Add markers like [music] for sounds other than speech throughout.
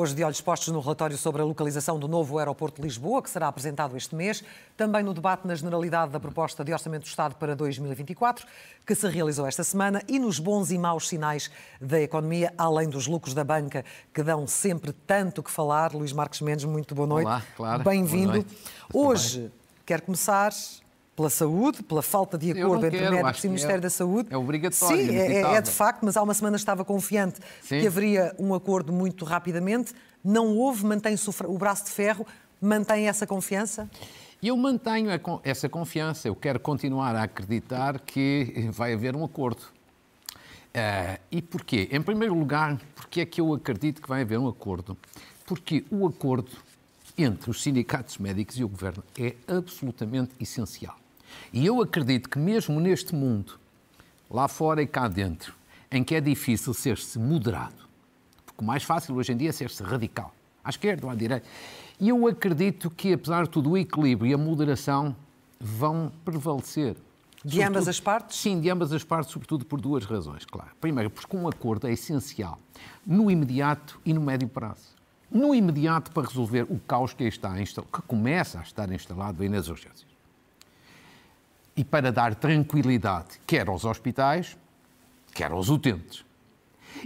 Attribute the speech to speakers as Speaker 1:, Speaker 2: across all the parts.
Speaker 1: Hoje, de olhos postos no relatório sobre a localização do novo aeroporto de Lisboa, que será apresentado este mês, também no debate na generalidade da proposta de Orçamento do Estado para 2024, que se realizou esta semana, e nos bons e maus sinais da economia, além dos lucros da banca, que dão sempre tanto que falar. Luís Marques Mendes, muito boa noite.
Speaker 2: Olá, claro.
Speaker 1: Bem-vindo. Hoje, quero começar pela saúde, pela falta de acordo entre
Speaker 2: quero,
Speaker 1: médicos e o Ministério
Speaker 2: é,
Speaker 1: da Saúde.
Speaker 2: É obrigatório.
Speaker 1: Sim, é, é, de facto, mas há uma semana estava confiante Sim. que haveria um acordo muito rapidamente. Não houve, mantém-se o braço de ferro, mantém essa confiança?
Speaker 2: Eu mantenho essa confiança. Eu quero continuar a acreditar que vai haver um acordo. Uh, e porquê? Em primeiro lugar, porque é que eu acredito que vai haver um acordo? Porque o acordo entre os sindicatos médicos e o governo é absolutamente essencial. E eu acredito que, mesmo neste mundo, lá fora e cá dentro, em que é difícil ser-se moderado, porque o mais fácil hoje em dia é ser-se radical, à esquerda ou à direita, e eu acredito que, apesar de tudo, o equilíbrio e a moderação vão prevalecer.
Speaker 1: De sobretudo, ambas as partes?
Speaker 2: Sim, de ambas as partes, sobretudo por duas razões, claro. Primeiro, porque um acordo é essencial no imediato e no médio prazo. No imediato, para resolver o caos que, está que começa a estar instalado aí nas urgências e para dar tranquilidade, quer aos hospitais, quer aos utentes.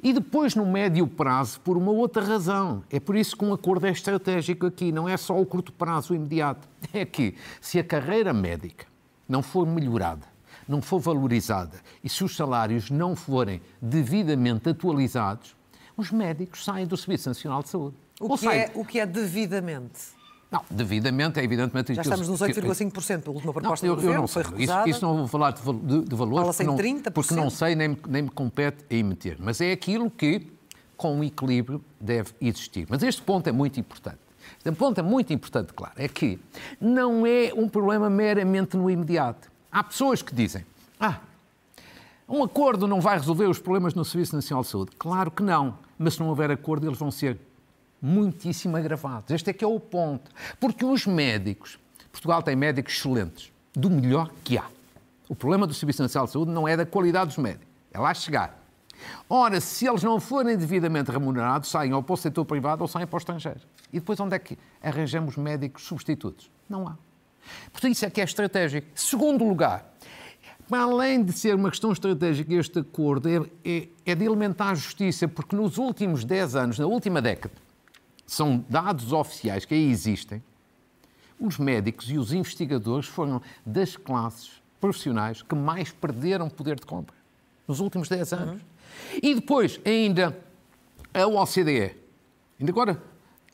Speaker 2: E depois, no médio prazo, por uma outra razão. É por isso que um acordo é estratégico aqui, não é só o curto prazo, o imediato. [laughs] É que, se a carreira médica não for melhorada, não for valorizada e se os salários não forem devidamente atualizados, os médicos saem do Serviço Nacional de Saúde.
Speaker 1: O, que é, o que é devidamente?
Speaker 2: Não, devidamente, é evidentemente...
Speaker 1: Já estamos nos 8,5%, pela última proposta não, eu, do governo,
Speaker 2: eu não
Speaker 1: sei. Isso,
Speaker 2: isso, não vou falar de, de, de valores,
Speaker 1: porque não,
Speaker 2: porque não sei nem, nem me compete a emitir. Mas é aquilo que, com equilíbrio, deve existir. Mas este ponto é muito importante. Este ponto é muito importante, claro, é que não é um problema meramente no imediato. Há pessoas que dizem, ah, um acordo não vai resolver os problemas no Serviço Nacional de Saúde. Claro que não, mas se não houver acordo, eles vão ser muitíssimo agravados. Este é que é o ponto. Porque os médicos, Portugal tem médicos excelentes, do melhor que há. O problema do Serviço Nacional de Saúde não é da qualidade dos médicos, é lá chegar. Ora, se eles não forem devidamente remunerados, saem ou para o setor privado ou saem para o estrangeiro. E depois onde é que arranjamos médicos substitutos? Não há. Portanto, isso é que é estratégico. Segundo lugar, para além de ser uma questão estratégica, este acordo é, é, é de elementar a justiça, porque nos últimos 10 anos, na última década, são dados oficiais que aí existem, os médicos e os investigadores foram das classes profissionais que mais perderam poder de compra nos últimos 10 anos. Uhum. E depois, ainda, a OCDE, ainda agora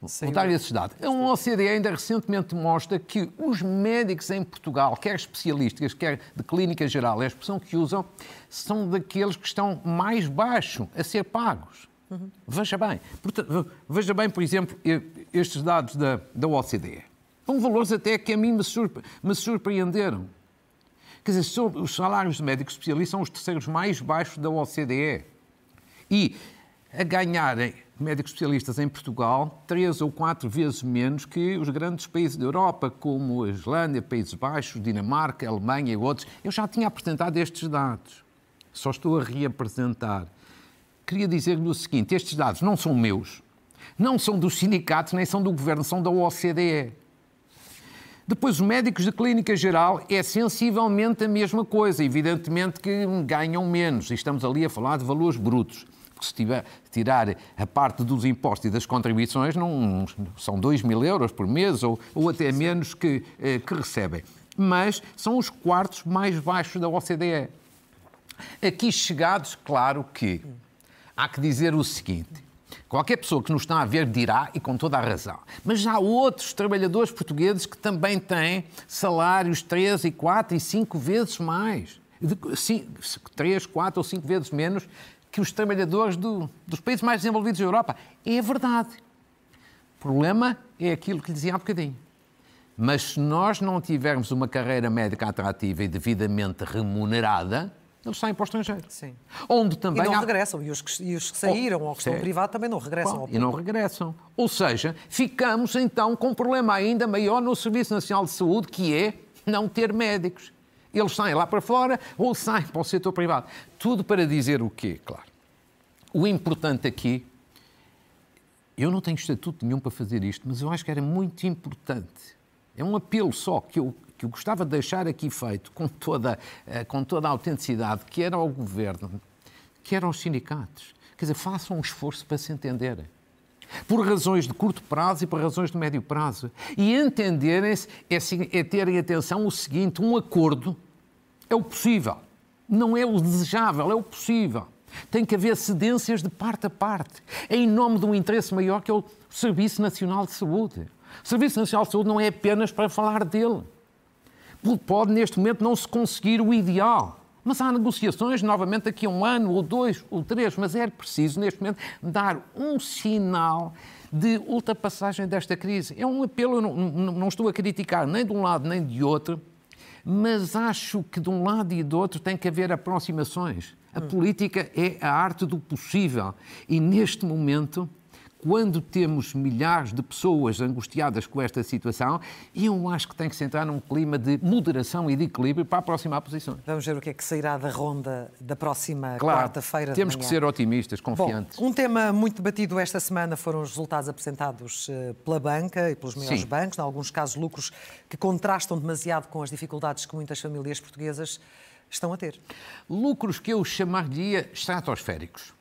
Speaker 2: voltar esses dados, a OCDE ainda recentemente mostra que os médicos em Portugal, quer especialistas, quer de clínica geral, é a expressão que usam, são daqueles que estão mais baixo a ser pagos. Uhum. Veja bem, portanto, veja bem, por exemplo, estes dados da, da OCDE. São valores até que a mim me, surpre, me surpreenderam. Quer dizer, os salários de médicos especialistas são os terceiros mais baixos da OCDE. E a ganharem médicos especialistas em Portugal três ou quatro vezes menos que os grandes países da Europa, como a Islândia, Países Baixos, Dinamarca, Alemanha e outros. Eu já tinha apresentado estes dados. Só estou a reapresentar queria dizer-lhe o seguinte: estes dados não são meus, não são dos sindicatos, nem são do governo, são da OCDE. Depois, os médicos de clínica geral é sensivelmente a mesma coisa, evidentemente que ganham menos, e estamos ali a falar de valores brutos. Porque se tiver, tirar a parte dos impostos e das contribuições, não, são 2 mil euros por mês ou, ou até menos que, eh, que recebem. Mas são os quartos mais baixos da OCDE. Aqui chegados, claro que há que dizer o seguinte: Qualquer pessoa que nos está a ver dirá, e com toda a razão, mas há outros trabalhadores portugueses que também têm salários três e quatro e cinco vezes mais. três, quatro ou cinco vezes menos que os trabalhadores do, dos países mais desenvolvidos da Europa. É verdade. O problema é aquilo que lhe dizia há bocadinho. Mas se nós não tivermos uma carreira médica atrativa e devidamente remunerada, eles saem para o estrangeiro.
Speaker 1: Sim.
Speaker 2: Onde também
Speaker 1: e não
Speaker 2: há...
Speaker 1: regressam. E os que, e os que saíram oh, ou que estão privado também não regressam.
Speaker 2: Bom, e não regressam. Ou seja, ficamos então com um problema ainda maior no Serviço Nacional de Saúde, que é não ter médicos. Eles saem lá para fora ou saem para o setor privado. Tudo para dizer o quê, claro. O importante aqui, eu não tenho estatuto nenhum para fazer isto, mas eu acho que era muito importante. É um apelo só que eu que eu gostava de deixar aqui feito com toda, eh, com toda a autenticidade, que era ao governo, que eram os sindicatos. Quer dizer, façam um esforço para se entenderem. Por razões de curto prazo e por razões de médio prazo. E entenderem-se é, é terem atenção o seguinte: um acordo é o possível. Não é o desejável, é o possível. Tem que haver cedências de parte a parte, em nome de um interesse maior que é o Serviço Nacional de Saúde. O Serviço Nacional de Saúde não é apenas para falar dele pode neste momento não se conseguir o ideal. Mas há negociações, novamente, daqui a um ano, ou dois, ou três, mas é preciso, neste momento, dar um sinal de ultrapassagem desta crise. É um apelo, eu não, não, não estou a criticar nem de um lado nem de outro, mas acho que de um lado e do outro tem que haver aproximações. A política é a arte do possível. E neste momento quando temos milhares de pessoas angustiadas com esta situação, eu acho que tem que se entrar num clima de moderação e de equilíbrio para aproximar posições.
Speaker 1: Vamos ver o que é que sairá da ronda da próxima claro, quarta-feira.
Speaker 2: Temos que ser otimistas, confiantes.
Speaker 1: Bom, um tema muito debatido esta semana foram os resultados apresentados eh, pela banca e pelos maiores Sim. bancos, em alguns casos lucros que contrastam demasiado com as dificuldades que muitas famílias portuguesas estão a ter.
Speaker 2: Lucros que eu chamaria estratosféricos.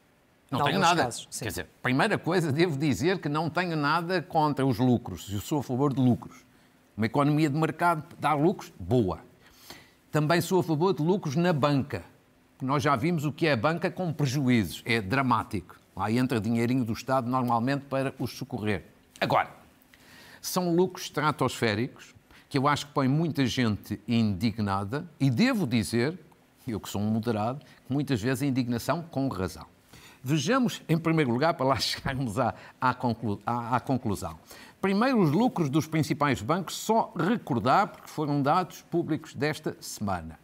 Speaker 2: Não tenho nada. Casos, Quer dizer, primeira coisa, devo dizer que não tenho nada contra os lucros. Eu sou a favor de lucros. Uma economia de mercado dá lucros, boa. Também sou a favor de lucros na banca. Nós já vimos o que é a banca com prejuízos. É dramático. Lá entra dinheirinho do Estado normalmente para os socorrer. Agora, são lucros estratosféricos que eu acho que põem muita gente indignada e devo dizer, eu que sou um moderado, que muitas vezes a indignação com razão. Vejamos, em primeiro lugar, para lá [laughs] chegarmos à, à, conclu, à, à conclusão. Primeiro, os lucros dos principais bancos, só recordar, porque foram dados públicos desta semana.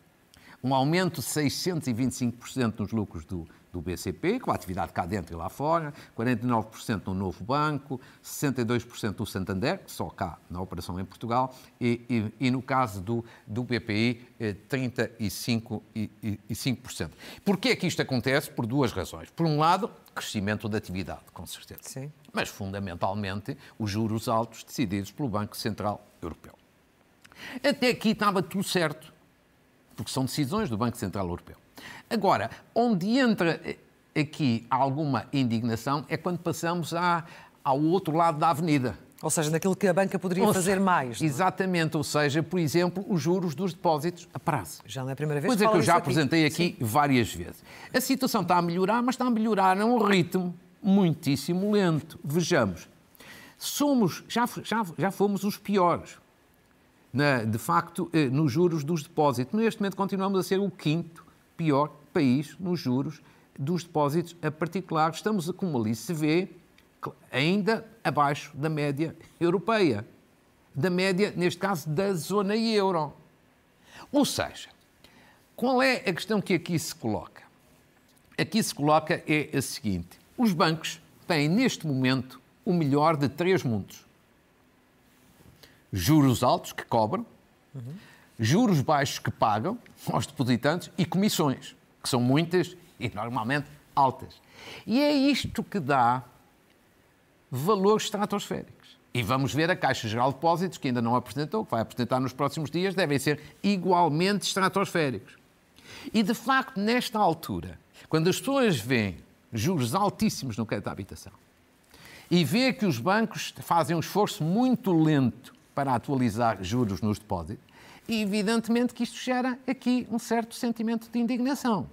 Speaker 2: Um aumento de 625% nos lucros do, do BCP, com a atividade cá dentro e lá fora, 49% no Novo Banco, 62% do Santander, só cá na operação em Portugal, e, e, e no caso do, do BPI, 35%. Eh, Porquê é que isto acontece? Por duas razões. Por um lado, crescimento da atividade, com certeza.
Speaker 1: Sim.
Speaker 2: Mas, fundamentalmente, os juros altos decididos pelo Banco Central Europeu. Até aqui estava tudo certo, porque são decisões do Banco Central Europeu. Agora, onde entra aqui alguma indignação é quando passamos à, ao outro lado da avenida.
Speaker 1: Ou seja, naquilo que a banca poderia ou fazer mais.
Speaker 2: Não? É? Exatamente, ou seja, por exemplo, os juros dos depósitos a prazo.
Speaker 1: Já não é a primeira vez
Speaker 2: Coisa
Speaker 1: que,
Speaker 2: que eu já apresentei aqui, aqui várias vezes. A situação está a melhorar, mas está a melhorar a um ritmo muitíssimo lento. Vejamos, somos, já, já, já fomos os piores, na, de facto, eh, nos juros dos depósitos. Neste momento continuamos a ser o quinto pior país nos juros dos depósitos a particular. Estamos, como ali se vê, ainda abaixo da média europeia. Da média, neste caso, da zona euro. Ou seja, qual é a questão que aqui se coloca? Aqui se coloca é a seguinte: os bancos têm neste momento o melhor de três mundos. Juros altos que cobram, juros baixos que pagam aos depositantes e comissões que são muitas e normalmente altas. E é isto que dá valores estratosféricos. E vamos ver a Caixa Geral de Depósitos, que ainda não apresentou, que vai apresentar nos próximos dias, devem ser igualmente estratosféricos. E, de facto, nesta altura, quando as pessoas veem juros altíssimos no crédito à habitação e vê que os bancos fazem um esforço muito lento para atualizar juros nos depósitos, e evidentemente que isto gera aqui um certo sentimento de indignação.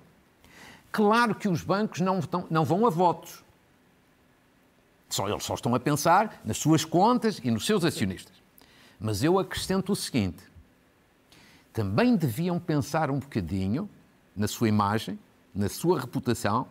Speaker 2: Claro que os bancos não, não vão a votos. Só eles só estão a pensar nas suas contas e nos seus acionistas. Mas eu acrescento o seguinte: também deviam pensar um bocadinho na sua imagem, na sua reputação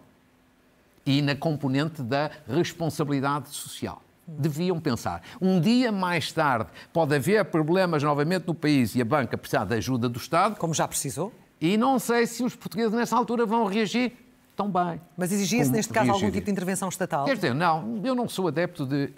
Speaker 2: e na componente da responsabilidade social. Deviam pensar. Um dia mais tarde pode haver problemas novamente no país e a banca precisar da ajuda do Estado.
Speaker 1: Como já precisou.
Speaker 2: E não sei se os portugueses nessa altura vão reagir tão bem.
Speaker 1: Mas exigia-se, neste caso, algum tipo de intervenção estatal?
Speaker 2: Quer dizer, não, eu não sou adepto de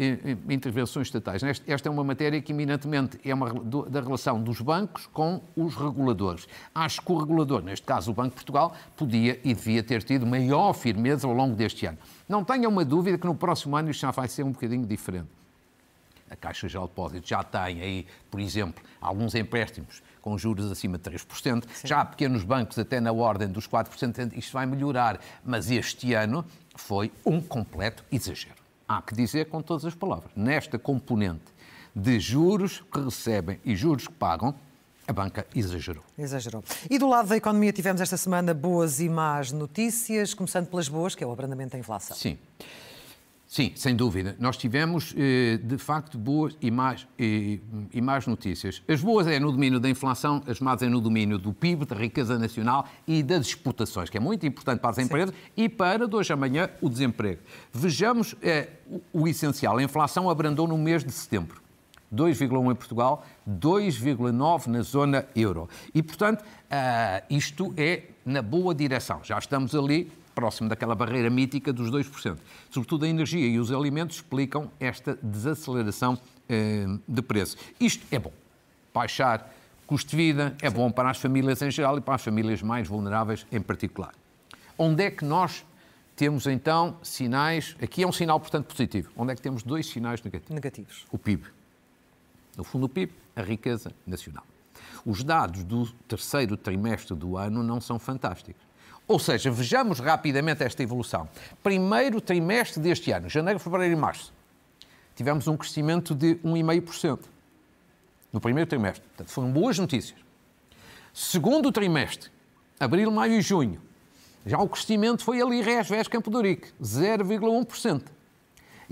Speaker 2: intervenções estatais. Esta é uma matéria que, eminentemente, é uma da relação dos bancos com os reguladores. Acho que o regulador, neste caso o Banco de Portugal, podia e devia ter tido maior firmeza ao longo deste ano. Não tenha uma dúvida que no próximo ano isto já vai ser um bocadinho diferente. A Caixa de Depósitos já tem aí, por exemplo, alguns empréstimos com juros acima de 3%. Sim. Já há pequenos bancos até na ordem dos 4%, isto vai melhorar. Mas este ano foi um completo exagero. Há que dizer com todas as palavras. Nesta componente de juros que recebem e juros que pagam, a banca exagerou.
Speaker 1: Exagerou. E do lado da economia tivemos esta semana boas e más notícias, começando pelas boas, que é o abrandamento da inflação.
Speaker 2: Sim. Sim, sem dúvida. Nós tivemos, eh, de facto, boas e más, e, e más notícias. As boas é no domínio da inflação, as más é no domínio do PIB, da riqueza nacional e das exportações, que é muito importante para as empresas Sim. e para, de hoje a amanhã, o desemprego. Vejamos é, o, o essencial. A inflação abrandou no mês de setembro. 2,1 em Portugal, 2,9 na zona euro. E, portanto, uh, isto é na boa direção. Já estamos ali próximo daquela barreira mítica dos 2%. Sobretudo a energia e os alimentos explicam esta desaceleração eh, de preço. Isto é bom. Baixar custo de vida é bom para as famílias em geral e para as famílias mais vulneráveis em particular. Onde é que nós temos então sinais? Aqui é um sinal, portanto, positivo. Onde é que temos dois sinais negativos?
Speaker 1: Negativos.
Speaker 2: O PIB. No fundo, o PIB, a riqueza nacional. Os dados do terceiro trimestre do ano não são fantásticos. Ou seja, vejamos rapidamente esta evolução. Primeiro trimestre deste ano, janeiro, fevereiro e março, tivemos um crescimento de 1,5%. No primeiro trimestre. Portanto, foram boas notícias. Segundo trimestre, abril, maio e junho, já o crescimento foi ali, Rés, Vés, Campo do 0,1%.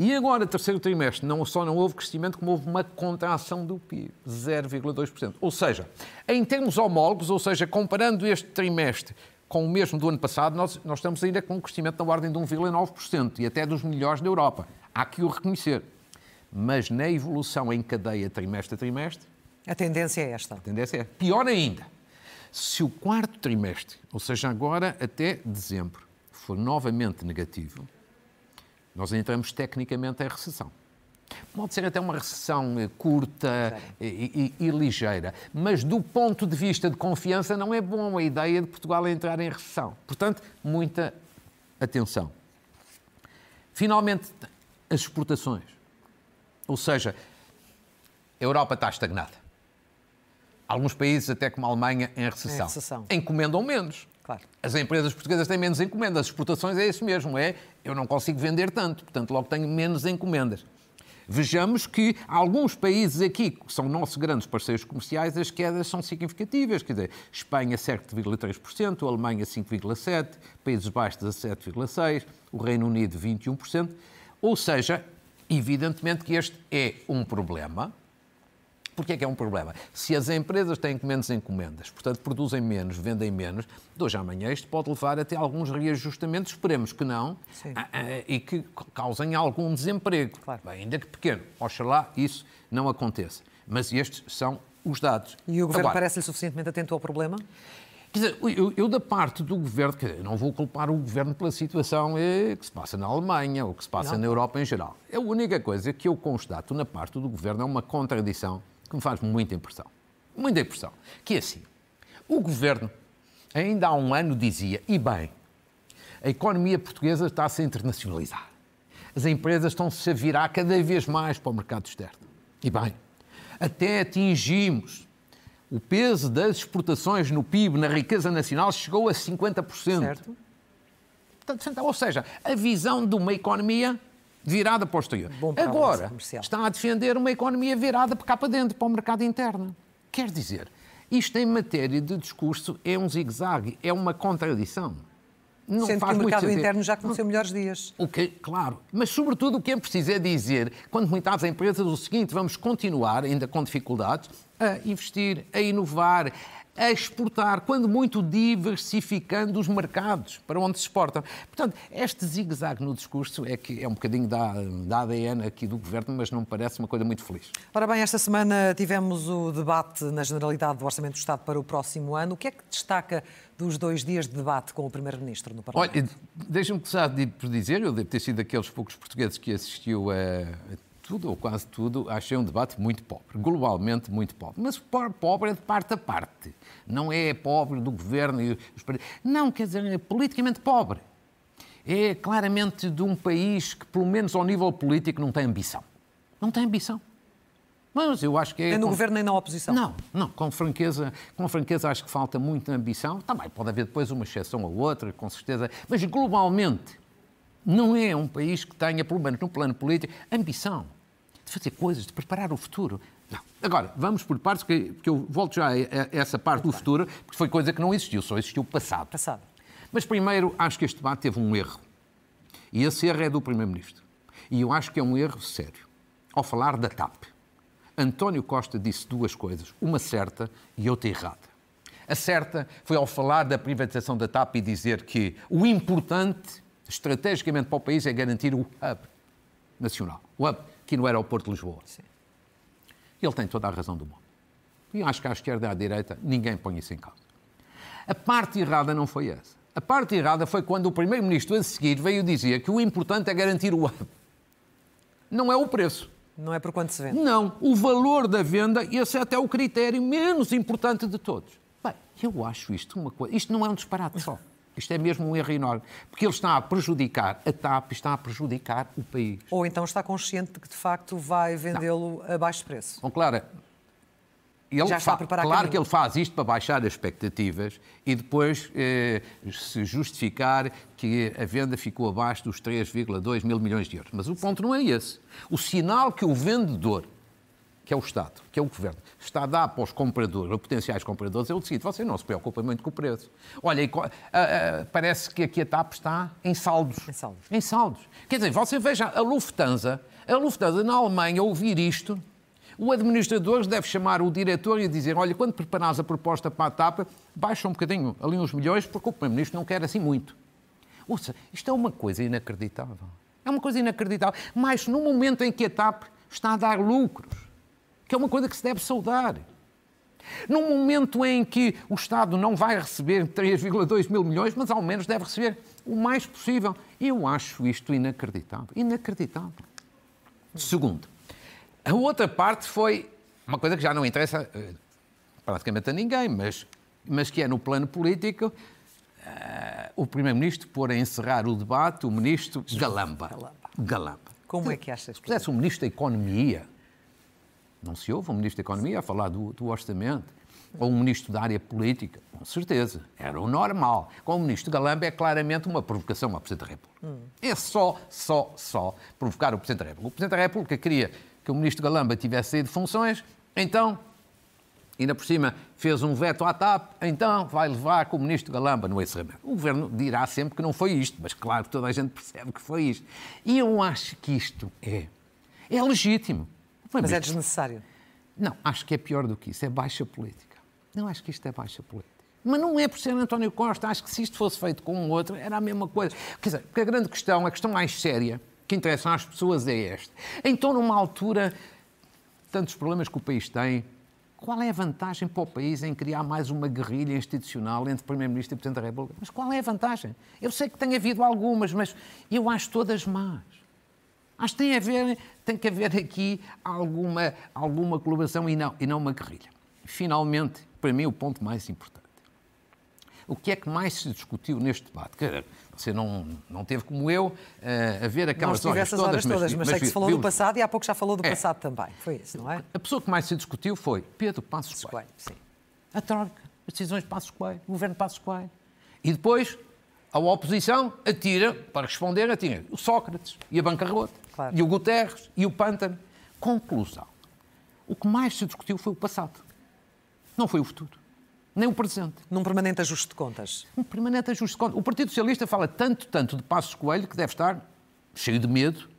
Speaker 2: E agora, terceiro trimestre, não só não houve crescimento, como houve uma contração do PIB, 0,2%. Ou seja, em termos homólogos, ou seja, comparando este trimestre com o mesmo do ano passado, nós, nós estamos ainda com um crescimento na ordem de 1,9% e até dos melhores da Europa. Há que o reconhecer. Mas na evolução em cadeia trimestre a trimestre.
Speaker 1: A tendência é esta.
Speaker 2: A tendência é. Pior ainda, se o quarto trimestre, ou seja, agora até dezembro, for novamente negativo, nós entramos tecnicamente em recessão. Pode ser até uma recessão eh, curta e, e, e, ligeira, mas do ponto de vista de confiança não é bom a ideia de Portugal entrar em recessão. Portanto, muita atenção. Finalmente, as exportações. Ou seja, a Europa está estagnada. Alguns países, até como a Alemanha, em recessão. Em recessão. Encomendam menos. Claro. As empresas portuguesas têm menos encomendas. As exportações é isso mesmo, é eu não consigo vender tanto, portanto logo tenho menos encomendas. Vejamos que alguns países aqui, que são nossos grandes parceiros comerciais, as quedas são significativas. Quer dizer, Espanha 7,3%, Alemanha 5,7%, Países Baixos 17,6%, o Reino Unido 21%. Ou seja, evidentemente que este é um problema, Porquê é que é um problema? Se as empresas têm menos encomendas, portanto produzem menos, vendem menos, de hoje à amanhã isto pode levar até alguns reajustamentos, esperemos que não, a, a, e que causem algum desemprego, claro. Ainda que pequeno. Oxalá isso não aconteça. Mas estes são os dados.
Speaker 1: E o Governo parece-lhe suficientemente atento ao problema?
Speaker 2: Quer dizer, eu, eu, da parte do governo, quer dizer, não vou culpar o governo pela situação eh, que se passa na Alemanha ou que se passa não. na Europa em geral. A única coisa que eu constato na parte do governo é uma contradição que me faz muita impressão. Muita impressão. Que é assim, o governo ainda há um ano dizia, e bem, a economia portuguesa está a se internacionalizar. As empresas estão-se a virar cada vez mais para o mercado externo. E bem, até atingimos o peso das exportações no PIB, na riqueza nacional, chegou a 50%. Certo. Ou seja, a visão de uma economia virada para o exterior. Agora, está a defender uma economia virada para cá para dentro, para o mercado interno. Quer dizer, isto em matéria de discurso é um zigue-zague, é uma contradição. não
Speaker 1: Sendo
Speaker 2: faz
Speaker 1: que o
Speaker 2: muito
Speaker 1: mercado
Speaker 2: sentido.
Speaker 1: interno já conheceu melhores dias.
Speaker 2: O que, claro, mas sobretudo o que é preciso é dizer, quando muitas empresas, o seguinte, vamos continuar, ainda com dificuldades, a investir, a inovar, a exportar, quando muito diversificando os mercados para onde se exportam. Portanto, este zigue-zague no discurso é que é um bocadinho da, da ADN aqui do governo, mas não me parece uma coisa muito feliz.
Speaker 1: Ora bem, esta semana tivemos o debate na Generalidade do Orçamento do Estado para o próximo ano. O que é que destaca dos dois dias de debate com o Primeiro-Ministro no Parlamento?
Speaker 2: Olha, deixa-me começar por dizer, eu devo ter sido daqueles poucos portugueses que assistiu a tudo ou quase tudo, achei um debate muito pobre, globalmente muito pobre. Mas pobre é de parte a parte. Não é pobre do governo e os Não, quer dizer, é politicamente pobre. É claramente de um país que, pelo menos ao nível político, não tem ambição. Não tem ambição. Mas eu acho que é.
Speaker 1: Nem no
Speaker 2: com...
Speaker 1: governo nem na oposição.
Speaker 2: Não, não, com franqueza, com franqueza acho que falta muita ambição. Também pode haver depois uma exceção ou outra, com certeza. Mas globalmente, não é um país que tenha, pelo menos no plano político, ambição de fazer coisas, de preparar o futuro. Não. Agora, vamos por partes, porque eu volto já a essa parte do futuro, porque foi coisa que não existiu, só existiu o passado.
Speaker 1: Passado.
Speaker 2: Mas primeiro, acho que este debate teve um erro. E esse erro é do Primeiro-Ministro. E eu acho que é um erro sério. Ao falar da TAP, António Costa disse duas coisas, uma certa e outra errada. A certa foi ao falar da privatização da TAP e dizer que o importante, estrategicamente para o país, é garantir o hub nacional. O hub aqui no aeroporto de Lisboa. Sim. Ele tem toda a razão do mundo. E acho que à esquerda e à direita ninguém põe isso em causa. A parte errada não foi essa. A parte errada foi quando o Primeiro-Ministro a seguir veio dizer que o importante é garantir o hub. Não é o preço.
Speaker 1: Não é por quanto se vende.
Speaker 2: Não, o valor da venda, esse é até o critério menos importante de todos. Bem, eu acho isto uma coisa. Isto não é um disparate só. Isto é mesmo um erro enorme, porque ele está a prejudicar a TAP, está a prejudicar o país.
Speaker 1: Ou então está consciente de que, de facto, vai vendê-lo a baixo preço.
Speaker 2: Bom, Clara, ele Já está a preparar claro caminho. que ele faz isto para baixar as expectativas e depois eh, se justificar que a venda ficou abaixo dos 3,2 mil milhões de euros. Mas o ponto não é esse. O sinal que o vendedor que é o Estado, que é o Governo, está a dar para os compradores, ou potenciais compradores, é o seguinte, você não se preocupa muito com o preço. Olha, uh, uh, parece que aqui a TAP está em saldos.
Speaker 1: Em saldos.
Speaker 2: Em saldos. Quer dizer, você veja a Lufthansa, a Lufthansa na Alemanha ouvir isto, o administrador deve chamar o diretor e dizer, olha, quando preparares a proposta para a TAP, baixa um bocadinho ali uns milhões, porque o Primeiro-Ministro não quer assim muito. Ouça, isto é uma coisa inacreditável. É uma coisa inacreditável. Mas no momento em que a TAP está a dar lucros, que é uma coisa que se deve saudar. Num momento em que o Estado não vai receber 3,2 mil milhões, mas ao menos deve receber o mais possível. Eu acho isto inacreditável. Inacreditável. Segundo, a outra parte foi uma coisa que já não interessa eh, praticamente a ninguém, mas, mas que é no plano político. Uh, o Primeiro-Ministro pôr a encerrar o debate o Ministro Galamba. Galamba. Galamba.
Speaker 1: Como é que achas?
Speaker 2: Se fizesse o Ministro da Economia, não se ouve um Ministro da Economia a falar do, do orçamento. Ou um Ministro da área política. Com certeza. Era o normal. Com o Ministro Galamba é claramente uma provocação ao Presidente da República. Hum. É só, só, só provocar o Presidente da República. O Presidente da República queria que o Ministro Galamba tivesse saído de funções, então ainda por cima fez um veto à TAP, então vai levar com o ministro Galamba no encerramento. O governo dirá sempre que não foi isto, mas claro que toda a gente percebe que foi isto. E eu acho que isto é, é legítimo.
Speaker 1: Mas é desnecessário.
Speaker 2: Não, acho que é pior do que isso, é baixa política. Não acho que isto é baixa política. Mas não é por ser António Costa, acho que se isto fosse feito com um outro, era a mesma coisa. Quer dizer, porque a grande questão, a questão mais séria que interessa às pessoas é esta. Então, numa altura, tantos problemas que o país tem, qual é a vantagem para o país em criar mais uma guerrilha institucional entre Primeiro-Ministro e Presidente da República? Mas qual é a vantagem? Eu sei que tem havido algumas, mas eu acho todas más. Acho que tem, a ver, tem que haver aqui alguma, alguma colaboração e não, e não uma guerrilha. Finalmente, para mim, o ponto mais importante. O que é que mais se discutiu neste debate? Você não, não teve, como eu, eh, a ver aquelas
Speaker 1: não
Speaker 2: horas
Speaker 1: todas, horas todas, mas, mas sei que se falou do passado e há pouco já falou do é. passado também. Foi isso, não é?
Speaker 2: A pessoa que mais se discutiu foi Pedro Passos Coelho.
Speaker 1: Sim.
Speaker 2: A troca, as decisões de Passos Coelho, o governo Passos Coelho. E depois, a oposição atira, para responder, atira o Sócrates e a bancarrota. Claro. E o Guterres e o Pântano. Conclusão. O que mais se discutiu foi o passado. Não foi o futuro. nem o presente.
Speaker 1: Num permanente ajuste de contas.
Speaker 2: Um permanente ajuste de contas. O Partido Socialista fala tanto, tanto de Passos Coelho que deve estar cheio de medo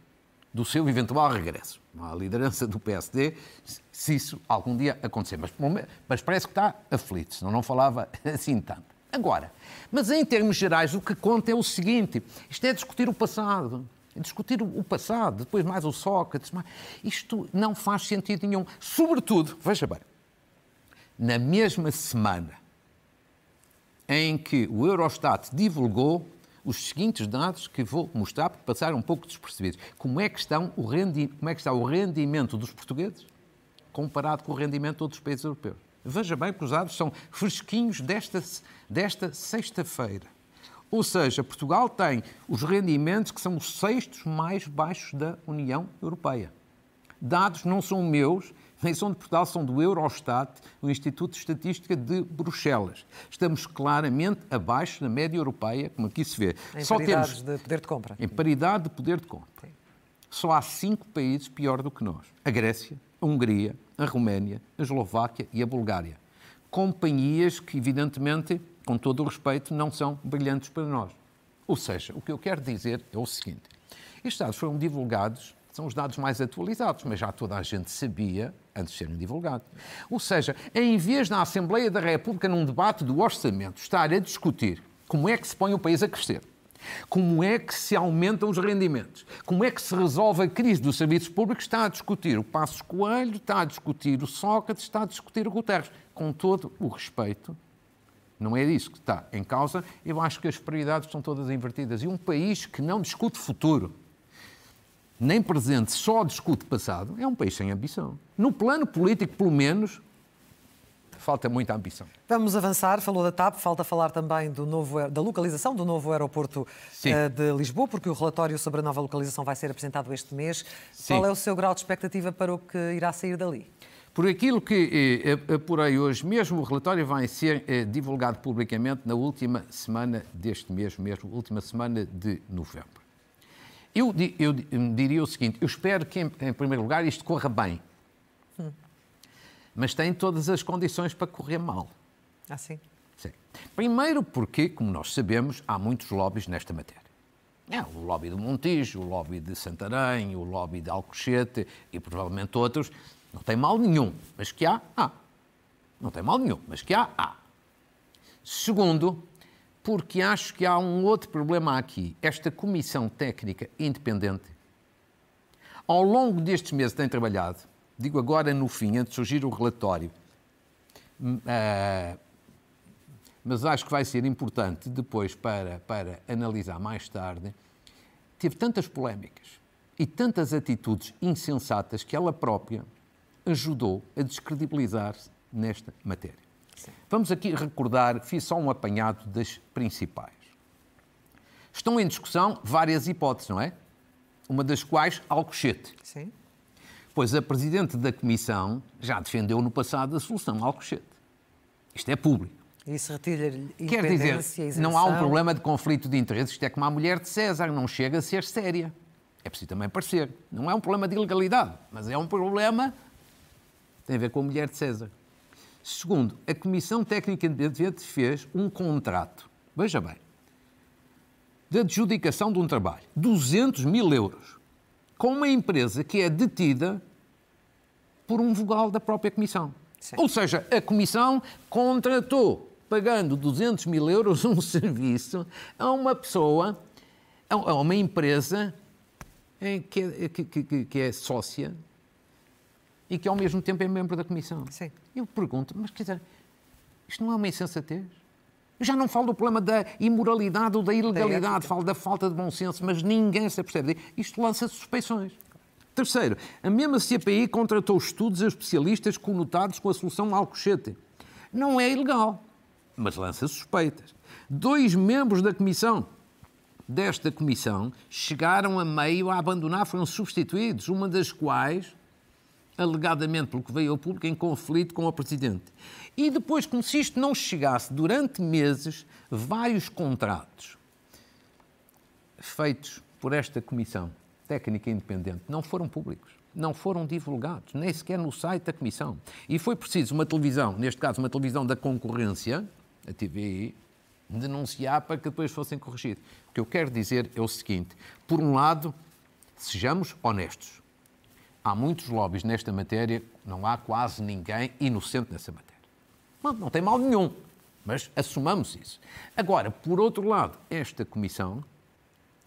Speaker 2: do seu eventual regresso à liderança do PSD, se isso algum dia acontecer. Mas, mas parece que está aflito, senão não falava [laughs] assim tanto. Agora, mas em termos gerais, o que conta é o seguinte: isto é discutir o passado. Discutir o passado, depois mais o Sócrates. Mais... Isto não faz sentido nenhum. Sobretudo, veja bem, na mesma semana em que o Eurostat divulgou os seguintes dados que vou mostrar, para passar um pouco despercebidos. Como é, que estão o rendi... Como é que está o rendimento dos portugueses comparado com o rendimento de outros países europeus? Veja bem que os dados são fresquinhos desta, desta sexta-feira. Ou seja, Portugal tem os rendimentos que são os sextos mais baixos da União Europeia. Dados não são meus, nem são de Portugal, são do Eurostat, o Instituto de Estatística de Bruxelas. Estamos claramente abaixo da média europeia, como aqui se vê.
Speaker 1: Em Só temos, de poder de compra.
Speaker 2: Em paridade de poder de compra. Sim. Só há cinco países pior do que nós. A Grécia, a Hungria, a Roménia, a Eslováquia e a Bulgária. Companhias que, evidentemente, com todo o respeito, não são brilhantes para nós. Ou seja, o que eu quero dizer é o seguinte: estes dados foram divulgados são os dados mais atualizados, mas já toda a gente sabia antes de serem divulgados. Ou seja, em vez da Assembleia da República, num debate do orçamento, estar a discutir como é que se põe o país a crescer, como é que se aumentam os rendimentos, como é que se resolve a crise dos serviços públicos, está a discutir o Passos Coelho, está a discutir o Sócrates, está a discutir o Guterres. Com todo o respeito, não é isso que está em causa. Eu acho que as prioridades estão todas invertidas. E um país que não discute futuro, nem presente, só discute passado, é um país sem ambição. No plano político, pelo menos, falta muita ambição.
Speaker 1: Vamos avançar, falou da TAP, falta falar também do novo, da localização do novo aeroporto Sim. Eh, de Lisboa, porque o relatório sobre a nova localização vai ser apresentado este mês. Sim. Qual é o seu grau de expectativa para o que irá sair dali?
Speaker 2: Por aquilo que eh, apurei hoje mesmo, o relatório vai ser eh, divulgado publicamente na última semana deste mês, mesmo, última semana de novembro. Eu, eu, diria o seguinte: eu espero que, em, em primeiro lugar, isto corra bem. Hum. Mas tem todas as condições para correr mal.
Speaker 1: Ah, sim?
Speaker 2: Sim. Primeiro porque, como nós sabemos, há muitos lobbies nesta matéria. É, o lobby do Montijo, o lobby de Santarém, o lobby de Alcochete e provavelmente outros. Não tem mal nenhum, mas que há, há. Não tem mal nenhum, mas que há, há. Segundo, porque acho que há um outro problema aqui. Esta comissão técnica independente, ao longo destes meses tem trabalhado, digo agora no fim, antes de surgir o relatório, uh, mas acho que vai ser importante depois para, para analisar mais tarde, teve tantas polémicas e tantas atitudes insensatas que ela própria ajudou a descredibilizar-se nesta matéria. Vamos aqui recordar, fiz só um apanhado das principais. Estão em discussão várias hipóteses, não é? Uma das quais Alcochete.
Speaker 1: Sim.
Speaker 2: Pois a Presidente da Comissão já defendeu no passado a solução Alcochete. Isto é público.
Speaker 1: Isso retira-lhe
Speaker 2: Quer dizer, não há um problema de conflito de interesses. Isto é como a mulher de César, não chega a ser séria. É preciso também parecer. Não é um problema de ilegalidade, mas é um problema tem a ver com a mulher de César. Segundo, a Comissão Técnica Independente fez um contrato, veja bem, de adjudicação de um trabalho, 200 mil euros, com uma empresa que é detida por um vogal da própria Comissão. Sim. Ou seja, a Comissão contratou, pagando 200 mil euros, um [laughs] serviço a uma pessoa, a uma empresa que é, que, que, que é sócia e que ao mesmo tempo é membro da Comissão.
Speaker 1: Sim.
Speaker 2: Eu pergunto, mas quer dizer, isto não é uma insensatez? Eu já não falo do problema da imoralidade ou da ilegalidade, falo da falta de bom senso, mas ninguém se apercebe. Isto lança suspeições. Terceiro, a mesma CPI contratou estudos a especialistas conotados com a solução Alcochete. Não é ilegal, mas lança suspeitas. Dois membros da comissão, desta comissão, chegaram a meio a abandonar, foram substituídos, uma das quais alegadamente, pelo que veio ao público, em conflito com o Presidente. E depois, como se isto não chegasse, durante meses, vários contratos feitos por esta Comissão Técnica Independente não foram públicos. não foram divulgados, nem sequer no site da Comissão. E foi preciso uma televisão, neste caso uma televisão da concorrência, a TVI, denunciar para que depois fossem corrigidos. O que eu quero dizer é o seguinte: por um lado, sejamos honestos. Há muitos lobbies nesta matéria, não há quase ninguém inocente nessa matéria. Não, não tem mal nenhum, mas assumamos isso. Agora, por outro lado, esta comissão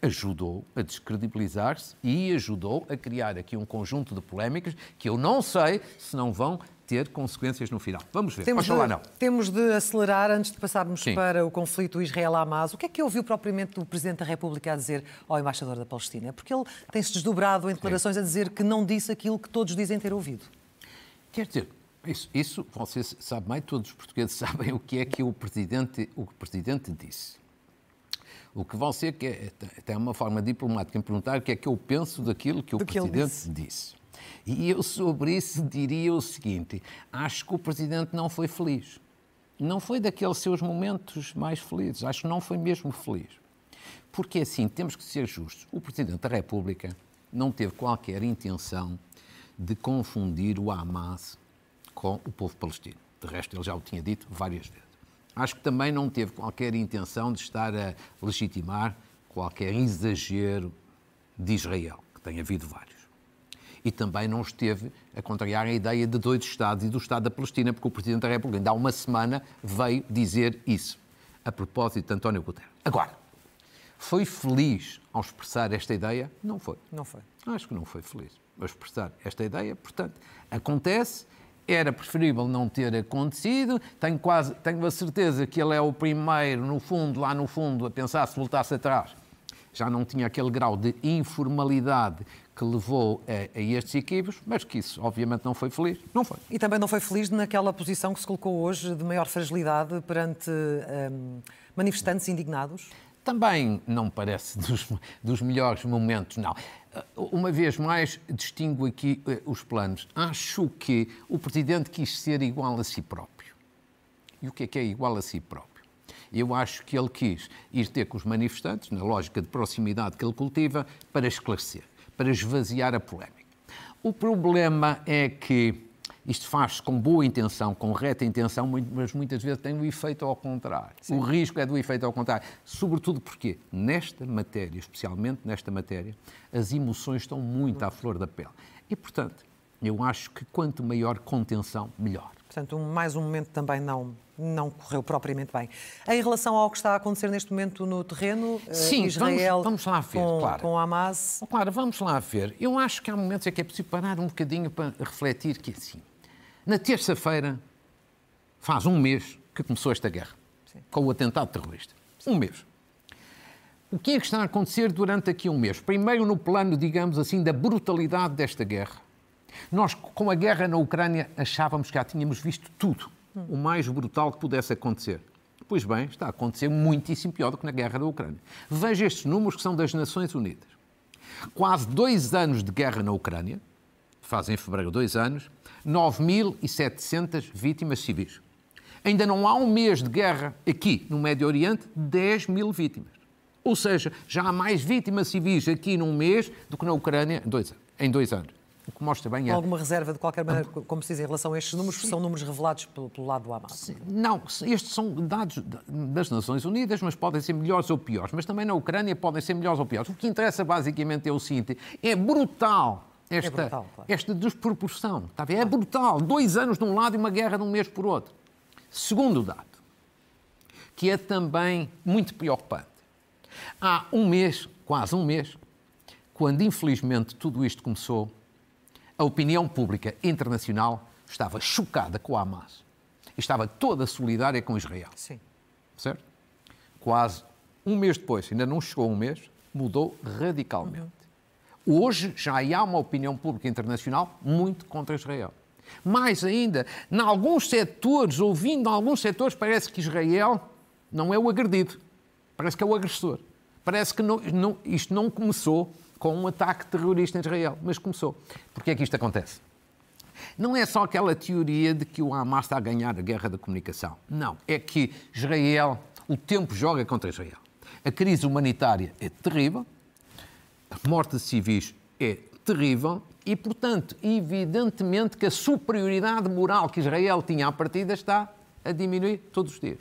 Speaker 2: ajudou a descredibilizar-se e ajudou a criar aqui um conjunto de polémicas que eu não sei se não vão ter consequências no final. Vamos ver.
Speaker 1: Temos, de,
Speaker 2: não.
Speaker 1: temos de acelerar antes de passarmos Sim. para o conflito Israel-Hamas. O que é que ouviu propriamente o Presidente da República a dizer ao embaixador da Palestina? Porque ele tem-se desdobrado em declarações Sim. a dizer que não disse aquilo que todos dizem ter ouvido.
Speaker 2: Quer dizer, isso, isso você sabe mais, todos os portugueses [laughs] sabem o que é que o Presidente, o Presidente disse. O que você quer, tem uma forma diplomática em perguntar o que é que eu penso daquilo que o Do Presidente que disse. disse. E eu sobre isso diria o seguinte: acho que o Presidente não foi feliz. Não foi daqueles seus momentos mais felizes. Acho que não foi mesmo feliz. Porque assim, temos que ser justos. O Presidente da República não teve qualquer intenção de confundir o Hamas com o povo palestino. De resto, ele já o tinha dito várias vezes. Acho que também não teve qualquer intenção de estar a legitimar qualquer exagero de Israel, que tem havido vários. E também não esteve a contrariar a ideia de dois Estados e do Estado da Palestina, porque o Presidente da República, ainda há uma semana, veio dizer isso, a propósito de António Guterres. Agora, foi feliz ao expressar esta ideia? Não foi.
Speaker 1: Não foi.
Speaker 2: Acho que não foi feliz ao expressar esta ideia. Portanto, acontece, era preferível não ter acontecido. Tenho quase, tenho a certeza que ele é o primeiro, no fundo, lá no fundo, a pensar se voltasse atrás. Já não tinha aquele grau de informalidade que levou a, a, estes equipos, mas que isso obviamente não foi feliz. Não foi.
Speaker 1: E também não foi feliz naquela posição que se colocou hoje de maior fragilidade perante um, manifestantes indignados?
Speaker 2: Também não parece dos, dos melhores momentos, não. Uma vez mais, distingo aqui uh, os planos. Acho que o Presidente quis ser igual a si próprio. E o que é que é igual a si próprio? Eu acho que ele quis ir ter com os manifestantes, na lógica de proximidade que ele cultiva, para esclarecer, para esvaziar a polémica. O problema é que isto faz com boa intenção, com reta intenção, mas muitas vezes tem um efeito ao contrário. Sim. O risco é do efeito ao contrário. Sobretudo porque, nesta matéria, especialmente nesta matéria, as emoções estão muito à flor da pele. E, portanto, eu acho que quanto maior contenção, melhor.
Speaker 1: Portanto, um, mais um momento também não, não correu propriamente bem. Em relação ao que está a acontecer neste momento no terreno,
Speaker 2: eh, Sim,
Speaker 1: Israel
Speaker 2: vamos, vamos lá ver,
Speaker 1: com,
Speaker 2: claro.
Speaker 1: com Hamas...
Speaker 2: Claro, vamos lá ver. Eu acho que há momentos em que é preciso parar um bocadinho para refletir que, assim, na terça-feira, faz um mês que começou esta guerra, Sim. com o atentado terrorista. Um mês. O que é que está a acontecer durante aqui um mês? Primeiro, no plano, digamos assim, da brutalidade desta guerra. Nós, com a guerra na Ucrânia, achávamos que já tínhamos visto tudo, o mais brutal que pudesse acontecer. Pois bem, está a acontecer muitíssimo pior do que na guerra da Ucrânia. Veja estes números que são das Nações Unidas. Quase dois anos de guerra na Ucrânia, fazem em fevereiro dois anos, 9.700 vítimas civis. Ainda não há um mês de guerra aqui no Médio Oriente, 10 mil vítimas. Ou seja, já há mais vítimas civis aqui num mês do que na Ucrânia em dois anos. O que mostra bem
Speaker 1: é... Alguma reserva, de qualquer maneira, como se diz, em relação a estes números, Sim. são números revelados pelo, pelo lado do Hamas? Sim.
Speaker 2: Não, estes são dados das Nações Unidas, mas podem ser melhores ou piores. Mas também na Ucrânia podem ser melhores ou piores. O que interessa basicamente é o seguinte: é brutal esta, é brutal, claro. esta desproporção. Está a ver? É brutal. Dois anos de um lado e uma guerra de um mês por outro. Segundo dado, que é também muito preocupante. Há um mês, quase um mês, quando infelizmente tudo isto começou, a opinião pública internacional estava chocada com a Hamas. Estava toda solidária com Israel.
Speaker 1: Sim.
Speaker 2: Certo? Quase um mês depois, ainda não chegou um mês, mudou radicalmente. Uhum. Hoje já há uma opinião pública internacional muito contra Israel. Mais ainda, em alguns setores, ouvindo em alguns setores, parece que Israel não é o agredido, parece que é o agressor. Parece que não, não, isto não começou com um ataque terrorista em Israel, mas começou. Porquê é que isto acontece? Não é só aquela teoria de que o Hamas está a ganhar a guerra da comunicação. Não. É que Israel, o tempo joga contra Israel. A crise humanitária é terrível, a morte de civis é terrível e, portanto, evidentemente que a superioridade moral que Israel tinha à partida está a diminuir todos os dias.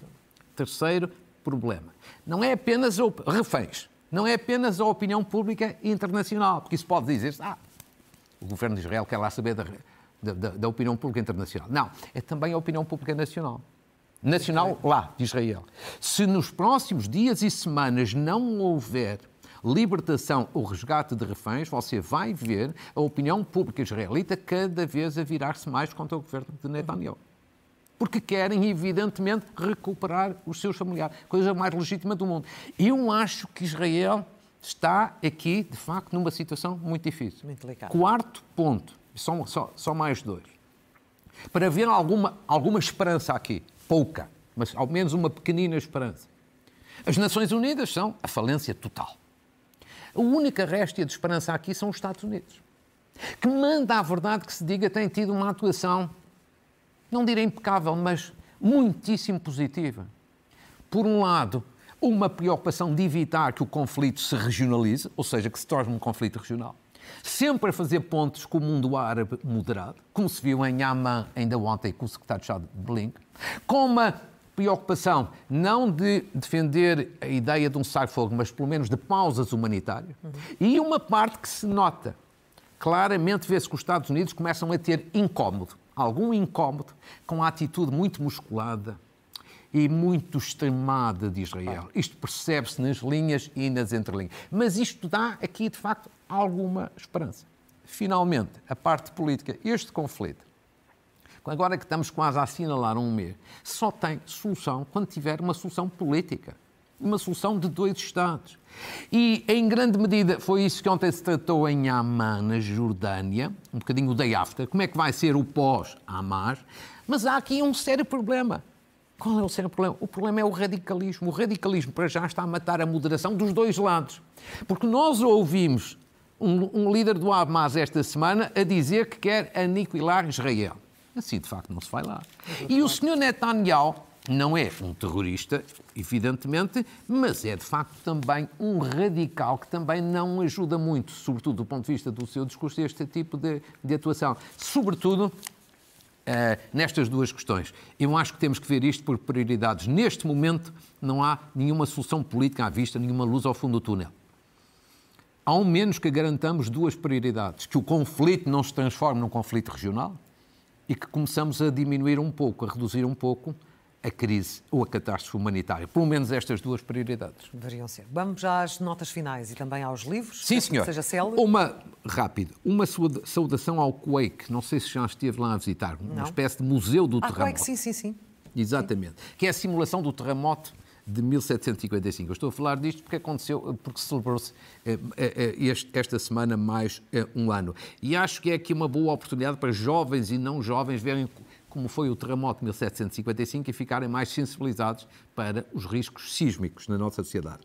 Speaker 2: Terceiro problema. Não é apenas reféns, não é apenas a opinião pública internacional, porque isso pode dizer ah, o governo de Israel quer lá saber da, da, da opinião pública internacional. Não, é também a opinião pública nacional nacional lá, de Israel. Se nos próximos dias e semanas não houver libertação ou resgate de reféns, você vai ver a opinião pública israelita cada vez a virar-se mais contra o governo de Netanyahu. Porque querem, evidentemente, recuperar os seus familiares. Coisa mais legítima do mundo. Eu acho que Israel está aqui, de facto, numa situação muito difícil.
Speaker 1: Muito delicado.
Speaker 2: Quarto ponto, só, só, só mais dois. Para ver alguma, alguma esperança aqui, pouca, mas ao menos uma pequenina esperança. As Nações Unidas são a falência total. A única réstia de esperança aqui são os Estados Unidos, que manda a verdade que se diga tem tido uma atuação, não direi impecável, mas muitíssimo positiva. Por um lado, uma preocupação de evitar que o conflito se regionalize, ou seja, que se torne um conflito regional. Sempre a fazer pontos com o mundo árabe moderado, como se viu em Amman ainda ontem com o secretário de Estado de Blink, com uma preocupação não de defender a ideia de um cessar-fogo, mas pelo menos de pausas humanitárias, uhum. e uma parte que se nota claramente, vê-se que os Estados Unidos começam a ter incómodo, algum incómodo, com a atitude muito musculada e muito extremada de Israel. Isto percebe-se nas linhas e nas entrelinhas. Mas isto dá aqui, de facto, alguma esperança. Finalmente, a parte política, este conflito agora que estamos quase a assinalar um mês, só tem solução quando tiver uma solução política. Uma solução de dois Estados. E, em grande medida, foi isso que ontem se tratou em Amman, na Jordânia, um bocadinho o day after, como é que vai ser o pós-Hamas. Mas há aqui um sério problema. Qual é o sério problema? O problema é o radicalismo. O radicalismo, para já, está a matar a moderação dos dois lados. Porque nós ouvimos um, um líder do Hamas esta semana a dizer que quer aniquilar Israel. Assim, de facto, não se vai lá. E o senhor Netanyahu não é um terrorista, evidentemente, mas é de facto também um radical que também não ajuda muito, sobretudo do ponto de vista do seu discurso, este tipo de, de atuação. Sobretudo uh, nestas duas questões. Eu acho que temos que ver isto por prioridades. Neste momento, não há nenhuma solução política à vista, nenhuma luz ao fundo do túnel. Ao menos que garantamos duas prioridades: que o conflito não se transforme num conflito regional e que começamos a diminuir um pouco, a reduzir um pouco a crise ou a catástrofe humanitária. Pelo menos estas duas prioridades.
Speaker 1: Deveriam ser. Vamos já às notas finais e também aos livros.
Speaker 2: Sim, senhor.
Speaker 1: Seja célebre.
Speaker 2: Uma, rápido, uma saudação ao Quake. Não sei se já esteve lá a visitar. Uma Não. espécie de museu do
Speaker 1: ah,
Speaker 2: terremoto.
Speaker 1: Quake, sim, sim, sim.
Speaker 2: Exatamente. Sim. Que é a simulação do terremoto de 1755. Eu estou a falar disto porque aconteceu, porque celebrou-se eh, eh, eh, esta semana mais um ano. E acho que é aqui uma boa oportunidade para jovens e não jovens verem como foi o terremoto de 1755 e ficarem mais sensibilizados para os riscos sísmicos na nossa sociedade.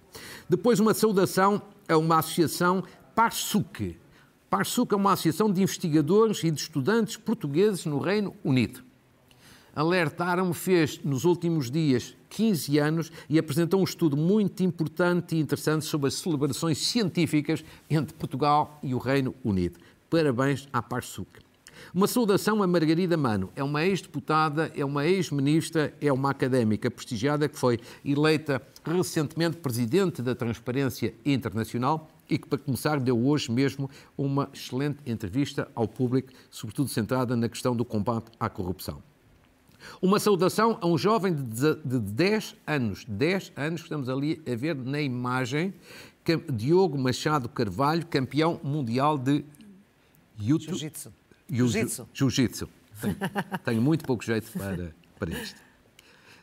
Speaker 2: Depois, uma saudação a uma associação PARSUC. PARSUC é uma associação de investigadores e de estudantes portugueses no Reino Unido alertaram-me, fez nos últimos dias 15 anos e apresentou um estudo muito importante e interessante sobre as celebrações científicas entre Portugal e o Reino Unido. Parabéns à PARSUC. Uma saudação a Margarida Mano. É uma ex-deputada, é uma ex-ministra, é uma académica prestigiada que foi eleita recentemente presidente da Transparência Internacional e que, para começar, deu hoje mesmo uma excelente entrevista ao público, sobretudo centrada na questão do combate à corrupção. Uma saudação a um jovem de 10 anos, 10 anos, estamos ali a ver na imagem, Diogo Machado Carvalho, campeão mundial de
Speaker 1: Jiu-Jitsu.
Speaker 2: Jiu-Jitsu. Jiu-Jitsu. Tenho, [laughs] tenho, muito pouco jeito para, para isto.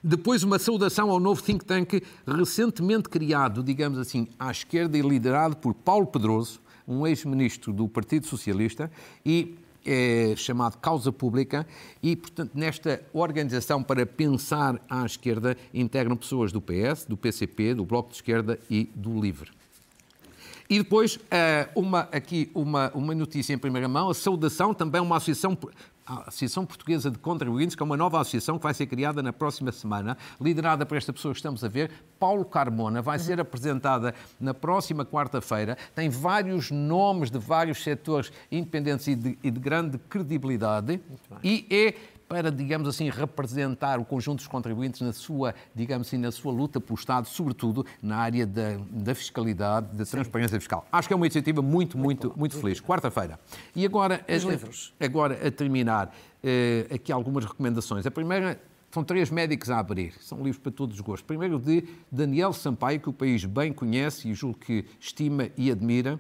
Speaker 2: Depois, uma saudação ao novo think tank recentemente criado, digamos assim, à esquerda e liderado por Paulo Pedroso, um ex-ministro do Partido Socialista, e é chamado Causa Pública e, portanto, nesta organização para pensar à esquerda integram pessoas do PS, do PCP, do Bloco de Esquerda e do LIVRE. E depois, eh, uma, aqui uma, uma notícia em primeira mão, a saudação, também uma associação a Associação Portuguesa de Contribuintes, que é uma nova associação que vai ser criada na próxima semana, liderada por esta pessoa que estamos a ver, Paulo Carmona, vai ser apresentada na próxima quarta-feira. Tem vários nomes de vários setores independentes e de, e de grande credibilidade e é para, digamos assim, representar o conjunto dos contribuintes na sua, digamos assim, na sua luta pelo Estado, sobretudo na área da, da fiscalidade, da transparência fiscal. Acho que é uma iniciativa muito, muito, muito, muito feliz. Quarta-feira. E agora,
Speaker 1: Os
Speaker 2: a,
Speaker 1: livros.
Speaker 2: agora a terminar, eh, aqui algumas recomendações. A primeira são três médicos a abrir, são livros para todos os gostos. Primeiro de Daniel Sampaio, que o país bem conhece e julgo que estima e admira,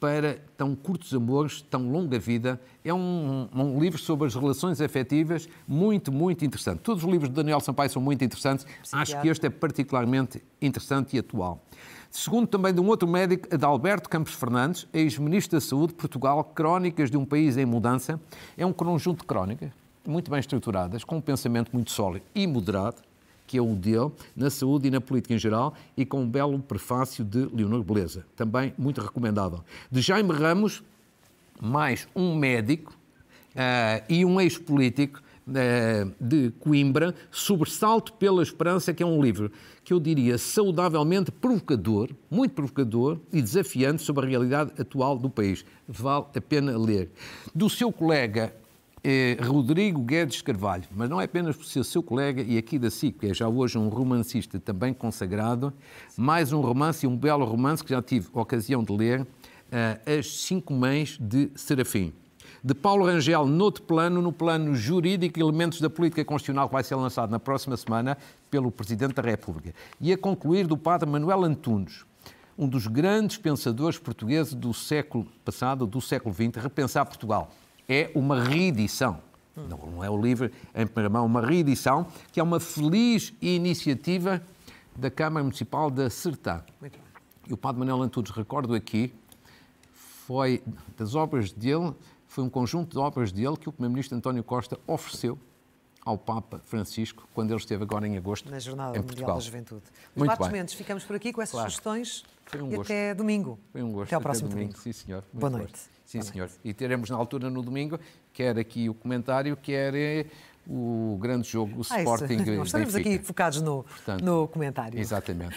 Speaker 2: para tão curtos amores, tão longa vida. É um, um, livro sobre as relações afetivas muito, muito interessante. Todos os livros de Daniel Sampaio são muito interessantes. Acho que este é particularmente interessante e atual. Segundo também de um outro médico, de Alberto Campos Fernandes, ex-ministro da Saúde de Portugal, Crónicas de um País em Mudança. É um conjunto de crónicas muito bem estruturadas, com um pensamento muito sólido e moderado, que é o dele, na saúde e na política em geral, e com um belo prefácio de Leonor Beleza, também muito recomendável. De Jaime Ramos, mais um médico uh, e um ex-político uh, de Coimbra, Sobressalto pela Esperança, que é um livro que eu diria saudavelmente provocador, muito provocador e desafiante sobre a realidade atual do país. Vale a pena ler. Do seu colega é Rodrigo Guedes Carvalho, mas não é apenas por ser seu colega e aqui da SIC, que é já hoje um romancista também consagrado, mais um romance e um belo romance que já tive ocasião de ler, uh, As Cinco Mães de Serafim. De Paulo Rangel, noutro plano, no plano jurídico, elementos da política constitucional que vai ser lançado na próxima semana pelo Presidente da República. E a concluir do padre Manuel Antunes, um dos grandes pensadores portugueses do século passado, do século XX, repensar Portugal é uma reedição. Não, não é o livro em primeira mão, uma reedição, que é uma feliz iniciativa da Câmara Municipal da Sertã. E o Padre Manuel Antunes, recordo aqui, foi das obras dele, foi um conjunto de obras dele que o Primeiro-Ministro António Costa ofereceu ao Papa Francisco quando ele esteve agora em agosto
Speaker 1: na Jornada
Speaker 2: em
Speaker 1: Mundial
Speaker 2: Portugal.
Speaker 1: da Juventude.
Speaker 2: Muito
Speaker 1: Marcos
Speaker 2: bem.
Speaker 1: Mendes, ficamos por aqui com essas
Speaker 2: Claro.
Speaker 1: sugestões
Speaker 2: Foi um
Speaker 1: e até domingo.
Speaker 2: Foi um gosto.
Speaker 1: Até ao próximo domingo.
Speaker 2: Sim, senhor. Muito
Speaker 1: Boa
Speaker 2: gosto. Sim,
Speaker 1: Boa
Speaker 2: senhor. E teremos na altura no domingo, quer aqui o comentário, quer eh, o grande jogo, o
Speaker 1: Ah.
Speaker 2: Sporting [laughs]
Speaker 1: Nós estaremos
Speaker 2: Benfica.
Speaker 1: aqui focados no,
Speaker 2: Portanto,
Speaker 1: no comentário.
Speaker 2: Exatamente.